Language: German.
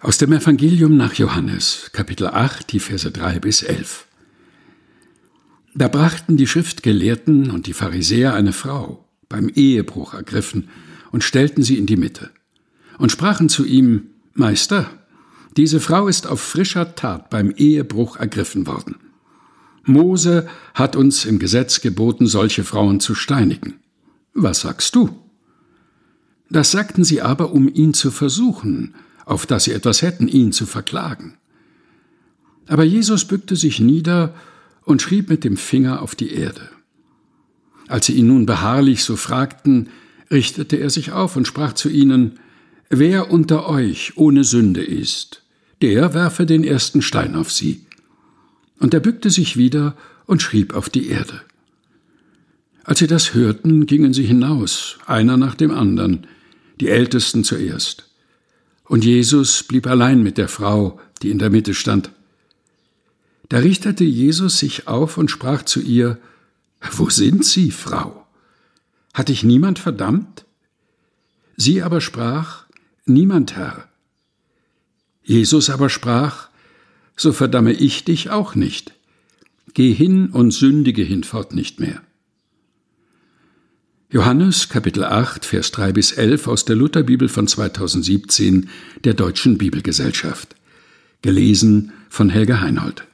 Aus dem Evangelium nach Johannes, Kapitel 8, die Verse 3 bis 11. Da brachten die Schriftgelehrten und die Pharisäer eine Frau, beim Ehebruch ergriffen, und stellten sie in die Mitte, und sprachen zu ihm, Meister, diese Frau ist auf frischer Tat beim Ehebruch ergriffen worden. Mose hat uns im Gesetz geboten, solche Frauen zu steinigen. Was sagst du? Das sagten sie aber, um ihn zu versuchen, auf dass sie etwas hätten, ihn zu verklagen. Aber Jesus bückte sich nieder und schrieb mit dem Finger auf die Erde. Als sie ihn nun beharrlich so fragten, richtete er sich auf und sprach zu ihnen, Wer unter euch ohne Sünde ist, der werfe den ersten Stein auf sie. Und er bückte sich wieder und schrieb auf die Erde. Als sie das hörten, gingen sie hinaus, einer nach dem andern, die Ältesten zuerst. Und Jesus blieb allein mit der Frau, die in der Mitte stand. Da richtete Jesus sich auf und sprach zu ihr, Wo sind Sie, Frau? Hat dich niemand verdammt? Sie aber sprach, Niemand, Herr. Jesus aber sprach, So verdamme ich dich auch nicht. Geh hin und sündige hinfort nicht mehr. Johannes Kapitel 8, Vers 3 bis 11 aus der Lutherbibel von 2017 der Deutschen Bibelgesellschaft. Gelesen von Helga Heinold.